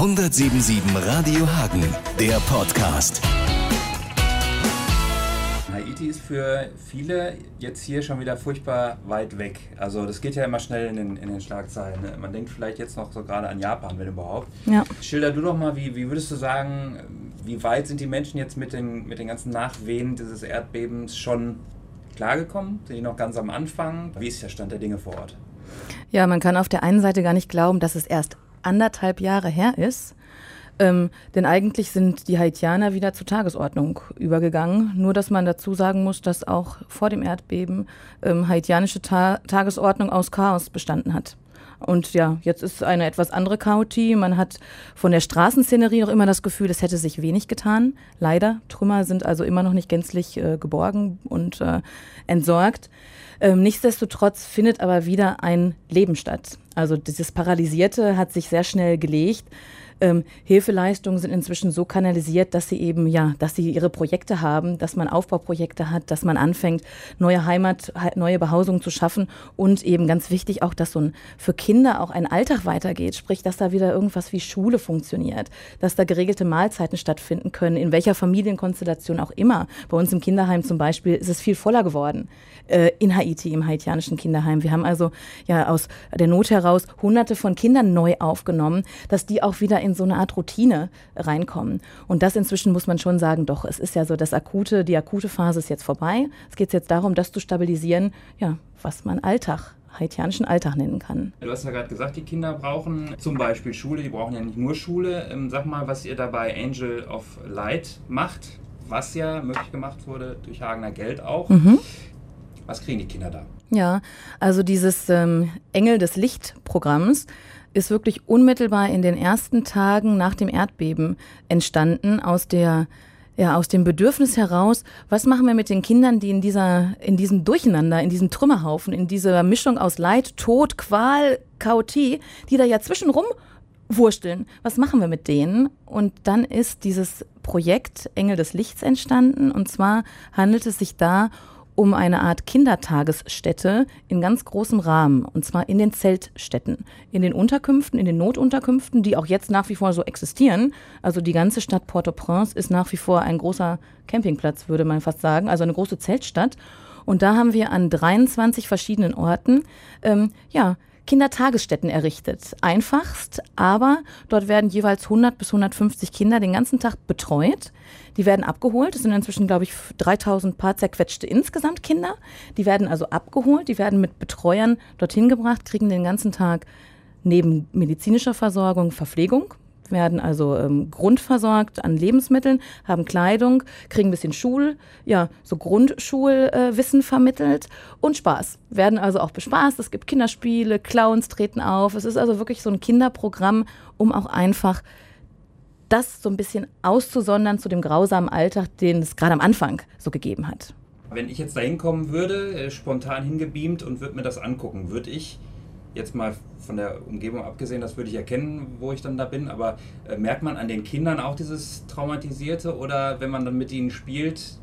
177 Radio Hagen, der Podcast. Haiti ist für viele jetzt hier schon wieder furchtbar weit weg. Also das geht ja immer schnell in den, in den Schlagzeilen. Ne? Man denkt vielleicht jetzt noch so gerade an Japan, wenn überhaupt. Ja. Schilder du doch mal, wie, wie würdest du sagen, wie weit sind die Menschen jetzt mit den, mit den ganzen Nachwehen dieses Erdbebens schon klargekommen? Sind die noch ganz am Anfang? Wie ist der Stand der Dinge vor Ort? Ja, man kann auf der einen Seite gar nicht glauben, dass es erst anderthalb Jahre her ist. Ähm, denn eigentlich sind die Haitianer wieder zur Tagesordnung übergegangen. Nur, dass man dazu sagen muss, dass auch vor dem Erdbeben ähm, haitianische Ta Tagesordnung aus Chaos bestanden hat. Und ja, jetzt ist eine etwas andere Chaotie. Man hat von der Straßenszenerie noch immer das Gefühl, es hätte sich wenig getan. Leider. Trümmer sind also immer noch nicht gänzlich äh, geborgen und äh, entsorgt. Ähm, nichtsdestotrotz findet aber wieder ein Leben statt. Also dieses Paralysierte hat sich sehr schnell gelegt ähm, Hilfeleistungen sind inzwischen so kanalisiert, dass sie eben, ja, dass sie ihre Projekte haben, dass man Aufbauprojekte hat, dass man anfängt, neue Heimat, neue Behausungen zu schaffen und eben ganz wichtig auch, dass so ein, für Kinder auch ein Alltag weitergeht, sprich, dass da wieder irgendwas wie Schule funktioniert, dass da geregelte Mahlzeiten stattfinden können, in welcher Familienkonstellation auch immer. Bei uns im Kinderheim zum Beispiel ist es viel voller geworden äh, in Haiti, im haitianischen Kinderheim. Wir haben also ja aus der Not heraus hunderte von Kindern neu aufgenommen, dass die auch wieder in in so eine Art Routine reinkommen. Und das inzwischen muss man schon sagen, doch, es ist ja so, das akute, die akute Phase ist jetzt vorbei. Es geht jetzt darum, das zu stabilisieren, ja, was man Alltag haitianischen Alltag nennen kann. Du hast ja gerade gesagt, die Kinder brauchen zum Beispiel Schule, die brauchen ja nicht nur Schule. Ähm, sag mal, was ihr dabei Angel of Light macht, was ja möglich gemacht wurde durch Hagener Geld auch. Mhm. Was kriegen die Kinder da? Ja, also dieses ähm, Engel des Licht-Programms ist wirklich unmittelbar in den ersten Tagen nach dem Erdbeben entstanden aus der ja, aus dem Bedürfnis heraus, was machen wir mit den Kindern, die in dieser, in diesem Durcheinander, in diesem Trümmerhaufen, in dieser Mischung aus Leid, Tod, Qual, Chaotie, die da ja zwischenrum wursteln. Was machen wir mit denen? Und dann ist dieses Projekt Engel des Lichts entstanden. Und zwar handelt es sich da um eine Art Kindertagesstätte in ganz großem Rahmen, und zwar in den Zeltstätten, in den Unterkünften, in den Notunterkünften, die auch jetzt nach wie vor so existieren. Also die ganze Stadt Port-au-Prince ist nach wie vor ein großer Campingplatz, würde man fast sagen, also eine große Zeltstadt. Und da haben wir an 23 verschiedenen Orten, ähm, ja, Kindertagesstätten errichtet. Einfachst, aber dort werden jeweils 100 bis 150 Kinder den ganzen Tag betreut. Die werden abgeholt. Es sind inzwischen, glaube ich, 3000 paar zerquetschte insgesamt Kinder. Die werden also abgeholt, die werden mit Betreuern dorthin gebracht, kriegen den ganzen Tag neben medizinischer Versorgung Verpflegung werden also ähm, grundversorgt an Lebensmitteln, haben Kleidung, kriegen ein bisschen Schul, ja, so Grundschulwissen äh, vermittelt und Spaß. Werden also auch bespaßt. Es gibt Kinderspiele, Clowns treten auf. Es ist also wirklich so ein Kinderprogramm, um auch einfach das so ein bisschen auszusondern zu dem grausamen Alltag, den es gerade am Anfang so gegeben hat. Wenn ich jetzt da hinkommen würde, äh, spontan hingebeamt und würde mir das angucken, würde ich jetzt mal von der Umgebung abgesehen, das würde ich erkennen, wo ich dann da bin, aber äh, merkt man an den Kindern auch dieses Traumatisierte oder wenn man dann mit ihnen spielt,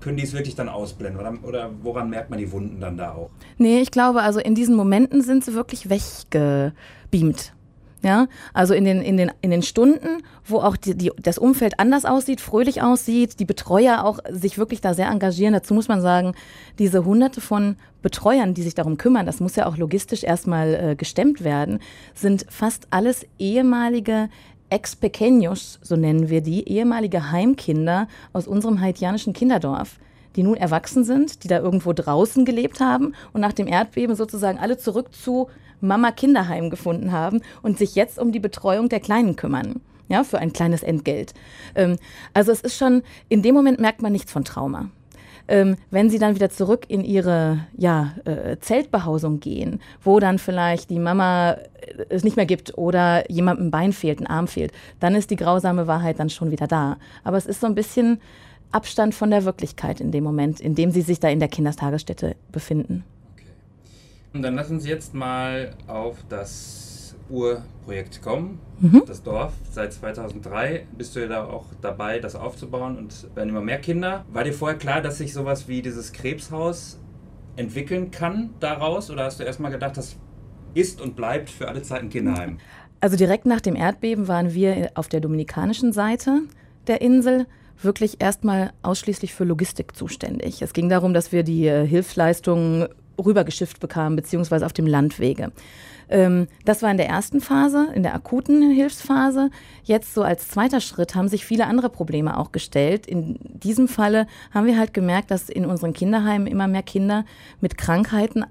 können die es wirklich dann ausblenden oder, oder woran merkt man die Wunden dann da auch? Nee, ich glaube, also in diesen Momenten sind sie wirklich weggebeamt. Ja, also in den, in den, in den Stunden, wo auch die, die, das Umfeld anders aussieht, fröhlich aussieht, die Betreuer auch sich wirklich da sehr engagieren. Dazu muss man sagen, diese hunderte von Betreuern, die sich darum kümmern, das muss ja auch logistisch erstmal äh, gestemmt werden, sind fast alles ehemalige Ex-Pequeños, so nennen wir die, ehemalige Heimkinder aus unserem haitianischen Kinderdorf die nun erwachsen sind, die da irgendwo draußen gelebt haben und nach dem Erdbeben sozusagen alle zurück zu Mama Kinderheim gefunden haben und sich jetzt um die Betreuung der Kleinen kümmern. Ja, für ein kleines Entgelt. Ähm, also es ist schon, in dem Moment merkt man nichts von Trauma. Ähm, wenn sie dann wieder zurück in ihre ja, äh, Zeltbehausung gehen, wo dann vielleicht die Mama äh, es nicht mehr gibt oder jemandem ein Bein fehlt, ein Arm fehlt, dann ist die grausame Wahrheit dann schon wieder da. Aber es ist so ein bisschen Abstand von der Wirklichkeit in dem Moment, in dem sie sich da in der Kindertagesstätte befinden. Und dann lassen Sie jetzt mal auf das Urprojekt kommen, mhm. das Dorf. Seit 2003 bist du ja da auch dabei, das aufzubauen und werden immer mehr Kinder. War dir vorher klar, dass sich sowas wie dieses Krebshaus entwickeln kann daraus? Oder hast du erstmal gedacht, das ist und bleibt für alle Zeiten Kinderheim? Also direkt nach dem Erdbeben waren wir auf der dominikanischen Seite der Insel wirklich erstmal ausschließlich für Logistik zuständig. Es ging darum, dass wir die äh, Hilfsleistungen rübergeschifft bekamen, beziehungsweise auf dem Landwege. Ähm, das war in der ersten Phase, in der akuten Hilfsphase. Jetzt so als zweiter Schritt haben sich viele andere Probleme auch gestellt. In diesem Falle haben wir halt gemerkt, dass in unseren Kinderheimen immer mehr Kinder mit Krankheiten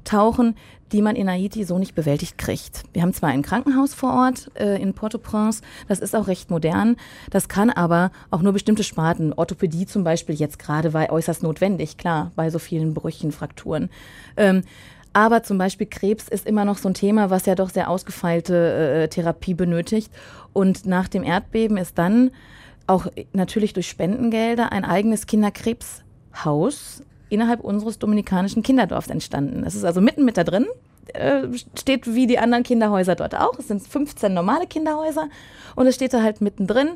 auftauchen, die man in Haiti so nicht bewältigt kriegt. Wir haben zwar ein Krankenhaus vor Ort äh, in Port-au-Prince, das ist auch recht modern, das kann aber auch nur bestimmte Sparten, Orthopädie zum Beispiel jetzt gerade war äußerst notwendig, klar, bei so vielen Brüchen, Frakturen. Ähm, aber zum Beispiel Krebs ist immer noch so ein Thema, was ja doch sehr ausgefeilte äh, Therapie benötigt. Und nach dem Erdbeben ist dann auch natürlich durch Spendengelder ein eigenes Kinderkrebshaus innerhalb unseres dominikanischen Kinderdorfs entstanden. Das ist also mitten mit da drin, äh, steht wie die anderen Kinderhäuser dort auch. Es sind 15 normale Kinderhäuser und es steht da halt mittendrin.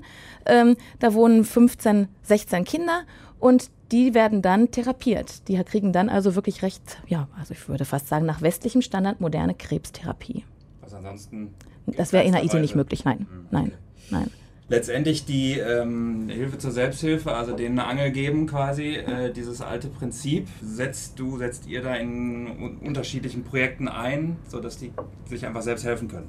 Ähm, da wohnen 15, 16 Kinder und die werden dann therapiert. Die kriegen dann also wirklich recht, ja, also ich würde fast sagen, nach westlichem Standard moderne Krebstherapie. Was ansonsten. Das wäre in Haiti nicht möglich, nein. Mhm, nein, nein. Letztendlich die ähm, Hilfe zur Selbsthilfe, also denen eine Angel geben quasi, äh, dieses alte Prinzip, setzt du, setzt ihr da in un unterschiedlichen Projekten ein, sodass die sich einfach selbst helfen können?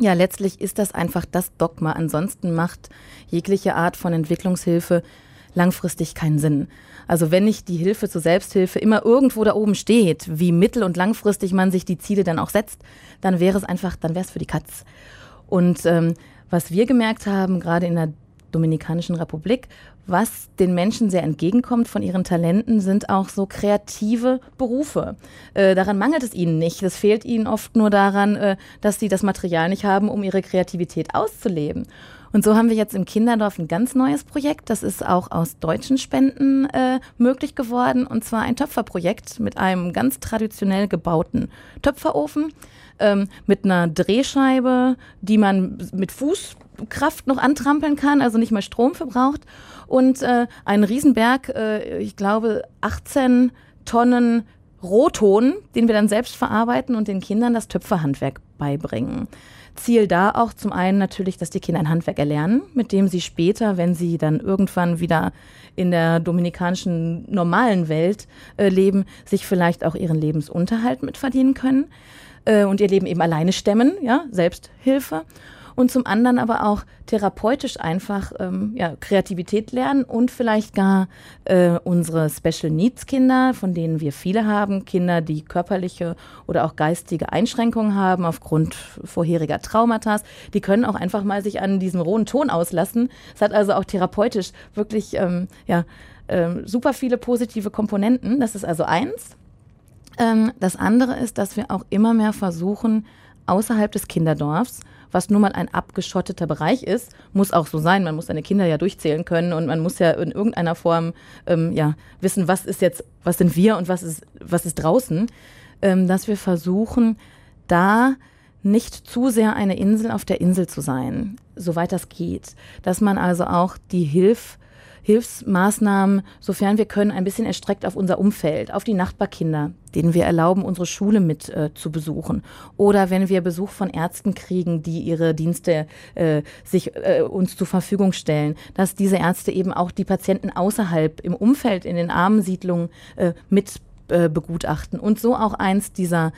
Ja, letztlich ist das einfach das Dogma. Ansonsten macht jegliche Art von Entwicklungshilfe langfristig keinen Sinn. Also wenn nicht die Hilfe zur Selbsthilfe immer irgendwo da oben steht, wie mittel- und langfristig man sich die Ziele dann auch setzt, dann wäre es einfach, dann wäre es für die Katz. Und ähm, was wir gemerkt haben, gerade in der Dominikanischen Republik, was den Menschen sehr entgegenkommt von ihren Talenten, sind auch so kreative Berufe. Äh, daran mangelt es ihnen nicht. Es fehlt ihnen oft nur daran, äh, dass sie das Material nicht haben, um ihre Kreativität auszuleben. Und so haben wir jetzt im Kinderdorf ein ganz neues Projekt. Das ist auch aus deutschen Spenden äh, möglich geworden. Und zwar ein Töpferprojekt mit einem ganz traditionell gebauten Töpferofen ähm, mit einer Drehscheibe, die man mit Fußkraft noch antrampeln kann, also nicht mehr Strom verbraucht. Und äh, einen Riesenberg, äh, ich glaube 18 Tonnen Rohton, den wir dann selbst verarbeiten und den Kindern das Töpferhandwerk beibringen. Ziel da auch zum einen natürlich, dass die Kinder ein Handwerk erlernen, mit dem sie später, wenn sie dann irgendwann wieder in der dominikanischen normalen Welt äh, leben, sich vielleicht auch ihren Lebensunterhalt mitverdienen können äh, und ihr Leben eben alleine stemmen, ja, Selbsthilfe und zum anderen aber auch therapeutisch einfach ähm, ja, Kreativität lernen und vielleicht gar äh, unsere Special Needs Kinder, von denen wir viele haben, Kinder, die körperliche oder auch geistige Einschränkungen haben aufgrund vorheriger Traumata, die können auch einfach mal sich an diesem rohen Ton auslassen. Es hat also auch therapeutisch wirklich ähm, ja, ähm, super viele positive Komponenten. Das ist also eins. Ähm, das andere ist, dass wir auch immer mehr versuchen, außerhalb des Kinderdorfs was nun mal ein abgeschotteter Bereich ist, muss auch so sein. Man muss seine Kinder ja durchzählen können und man muss ja in irgendeiner Form ähm, ja, wissen, was ist jetzt, was sind wir und was ist, was ist draußen, ähm, dass wir versuchen, da nicht zu sehr eine Insel auf der Insel zu sein, soweit das geht. Dass man also auch die Hilfe Hilfsmaßnahmen, sofern wir können, ein bisschen erstreckt auf unser Umfeld, auf die Nachbarkinder, denen wir erlauben, unsere Schule mit äh, zu besuchen. Oder wenn wir Besuch von Ärzten kriegen, die ihre Dienste äh, sich äh, uns zur Verfügung stellen, dass diese Ärzte eben auch die Patienten außerhalb im Umfeld, in den Armensiedlungen äh, mit äh, begutachten. Und so auch eins dieser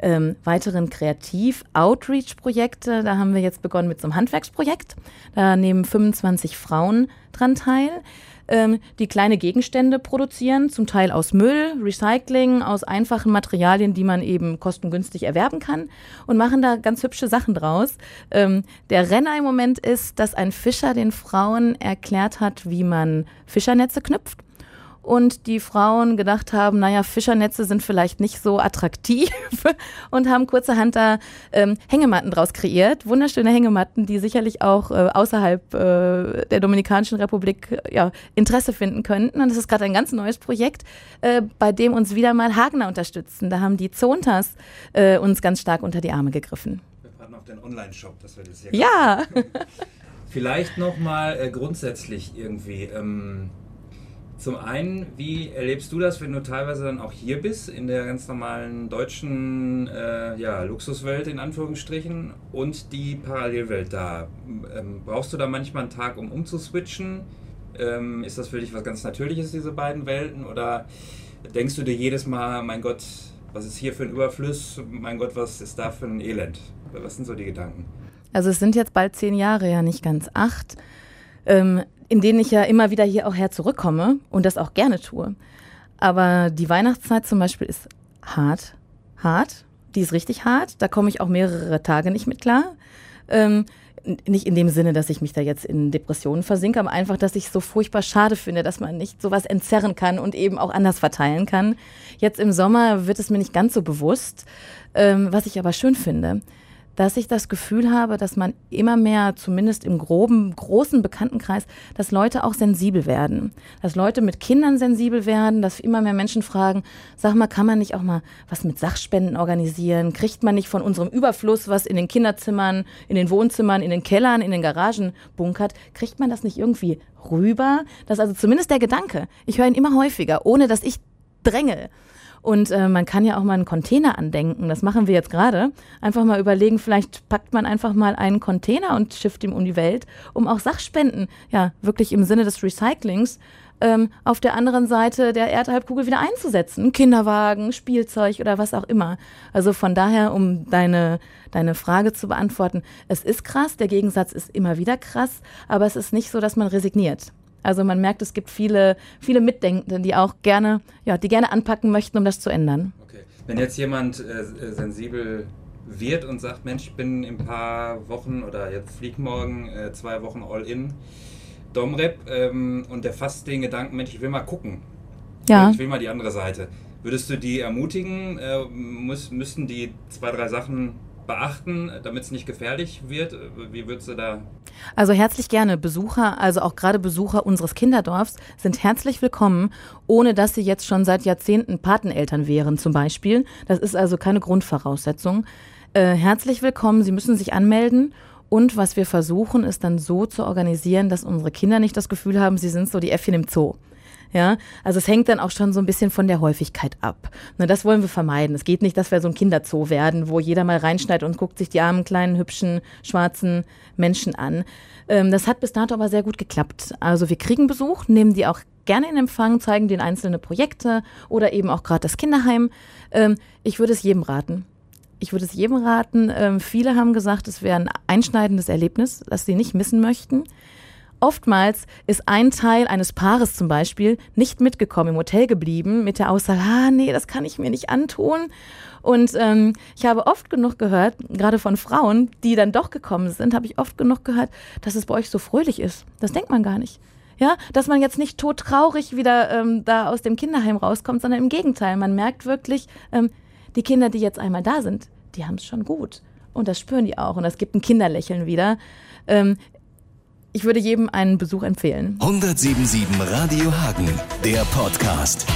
ähm, weiteren Kreativ-Outreach-Projekte. Da haben wir jetzt begonnen mit so einem Handwerksprojekt. Da nehmen 25 Frauen dran teil ähm, die kleine Gegenstände produzieren, zum Teil aus Müll, Recycling, aus einfachen Materialien, die man eben kostengünstig erwerben kann und machen da ganz hübsche Sachen draus. Ähm, der Renner im Moment ist, dass ein Fischer den Frauen erklärt hat, wie man Fischernetze knüpft und die Frauen gedacht haben, naja, Fischernetze sind vielleicht nicht so attraktiv und haben kurzerhand da ähm, Hängematten draus kreiert. Wunderschöne Hängematten, die sicherlich auch äh, außerhalb äh, der Dominikanischen Republik äh, ja, Interesse finden könnten. Und das ist gerade ein ganz neues Projekt, äh, bei dem uns wieder mal Hagner unterstützen. Da haben die Zontas äh, uns ganz stark unter die Arme gegriffen. Wir warten auf den Online-Shop, dass wir das hier Ja! Vielleicht nochmal äh, grundsätzlich irgendwie. Ähm Zum einen, wie erlebst du das, wenn du teilweise dann auch hier bist, in der ganz normalen deutschen äh, ja, Luxuswelt in Anführungsstrichen und die Parallelwelt da? Ähm, brauchst du da manchmal einen Tag, um umzuswitchen? Ähm, ist das für dich was ganz Natürliches, diese beiden Welten? Oder denkst du dir jedes Mal, mein Gott, was ist hier für ein Überfluss? Mein Gott, was ist da für ein Elend? Was sind so die Gedanken? Also es sind jetzt bald zehn Jahre, ja nicht ganz acht. Ähm, in denen ich ja immer wieder hier auch her zurückkomme und das auch gerne tue. Aber die Weihnachtszeit zum Beispiel ist hart, hart. Die ist richtig hart. Da komme ich auch mehrere Tage nicht mit klar. Ähm, nicht in dem Sinne, dass ich mich da jetzt in Depressionen versinke, aber einfach, dass ich es so furchtbar schade finde, dass man nicht sowas entzerren kann und eben auch anders verteilen kann. Jetzt im Sommer wird es mir nicht ganz so bewusst, ähm, was ich aber schön finde dass ich das Gefühl habe, dass man immer mehr, zumindest im groben, großen Bekanntenkreis, dass Leute auch sensibel werden. Dass Leute mit Kindern sensibel werden, dass immer mehr Menschen fragen, sag mal, kann man nicht auch mal was mit Sachspenden organisieren? Kriegt man nicht von unserem Überfluss, was in den Kinderzimmern, in den Wohnzimmern, in den Kellern, in den Garagen bunkert, kriegt man das nicht irgendwie rüber? Das ist also zumindest der Gedanke. Ich höre ihn immer häufiger, ohne dass ich dränge. Und äh, man kann ja auch mal einen Container andenken. Das machen wir jetzt gerade. Einfach mal überlegen, vielleicht packt man einfach mal einen Container und schifft ihm um die Welt, um auch Sachspenden, ja, wirklich im Sinne des Recyclings, ähm, auf der anderen Seite der Erdhalbkugel wieder einzusetzen. Kinderwagen, Spielzeug oder was auch immer. Also von daher, um deine, deine Frage zu beantworten, es ist krass, der Gegensatz ist immer wieder krass, aber es ist nicht so, dass man resigniert. Also man merkt, es gibt viele, viele Mitdenkende, die auch gerne, ja, die gerne anpacken möchten, um das zu ändern. Okay. Wenn jetzt jemand äh, sensibel wird und sagt, Mensch, ich bin in ein paar Wochen oder jetzt flieg morgen äh, zwei Wochen all in Domrep ähm, und der fasst den Gedanken, Mensch, ich will mal gucken. Ja. Ich will mal die andere Seite. Würdest du die ermutigen? Äh, muss, müssten die zwei, drei Sachen beachten, damit es nicht gefährlich wird? Wie würdest du da? Also herzlich gerne. Besucher, also auch gerade Besucher unseres Kinderdorfs, sind herzlich willkommen, ohne dass sie jetzt schon seit Jahrzehnten Pateneltern wären zum Beispiel. Das ist also keine Grundvoraussetzung. Äh, herzlich willkommen. Sie müssen sich anmelden. Und was wir versuchen, ist dann so zu organisieren, dass unsere Kinder nicht das Gefühl haben, sie sind so die Äffchen im Zoo. Ja, also es hängt dann auch schon so ein bisschen von der Häufigkeit ab. Ne, das wollen wir vermeiden. Es geht nicht, dass wir so ein Kinderzoo werden, wo jeder mal reinschneidet und guckt sich die armen, kleinen, hübschen, schwarzen Menschen an. Ähm, das hat bis dato aber sehr gut geklappt. Also wir kriegen Besuch, nehmen die auch gerne in Empfang, zeigen den einzelne Projekte oder eben auch gerade das Kinderheim. Ähm, ich würde es jedem raten. Ich würde es jedem raten. Ähm, viele haben gesagt, es wäre ein einschneidendes Erlebnis, das sie nicht missen möchten. Oftmals ist ein Teil eines Paares zum Beispiel nicht mitgekommen, im Hotel geblieben, mit der Aussage, ah, nee, das kann ich mir nicht antun. Und ähm, ich habe oft genug gehört, gerade von Frauen, die dann doch gekommen sind, habe ich oft genug gehört, dass es bei euch so fröhlich ist. Das denkt man gar nicht. Ja, dass man jetzt nicht todtraurig wieder ähm, da aus dem Kinderheim rauskommt, sondern im Gegenteil. Man merkt wirklich, ähm, die Kinder, die jetzt einmal da sind, die haben es schon gut. Und das spüren die auch. Und es gibt ein Kinderlächeln wieder. Ähm, ich würde jedem einen Besuch empfehlen. 1077 Radio Hagen, der Podcast.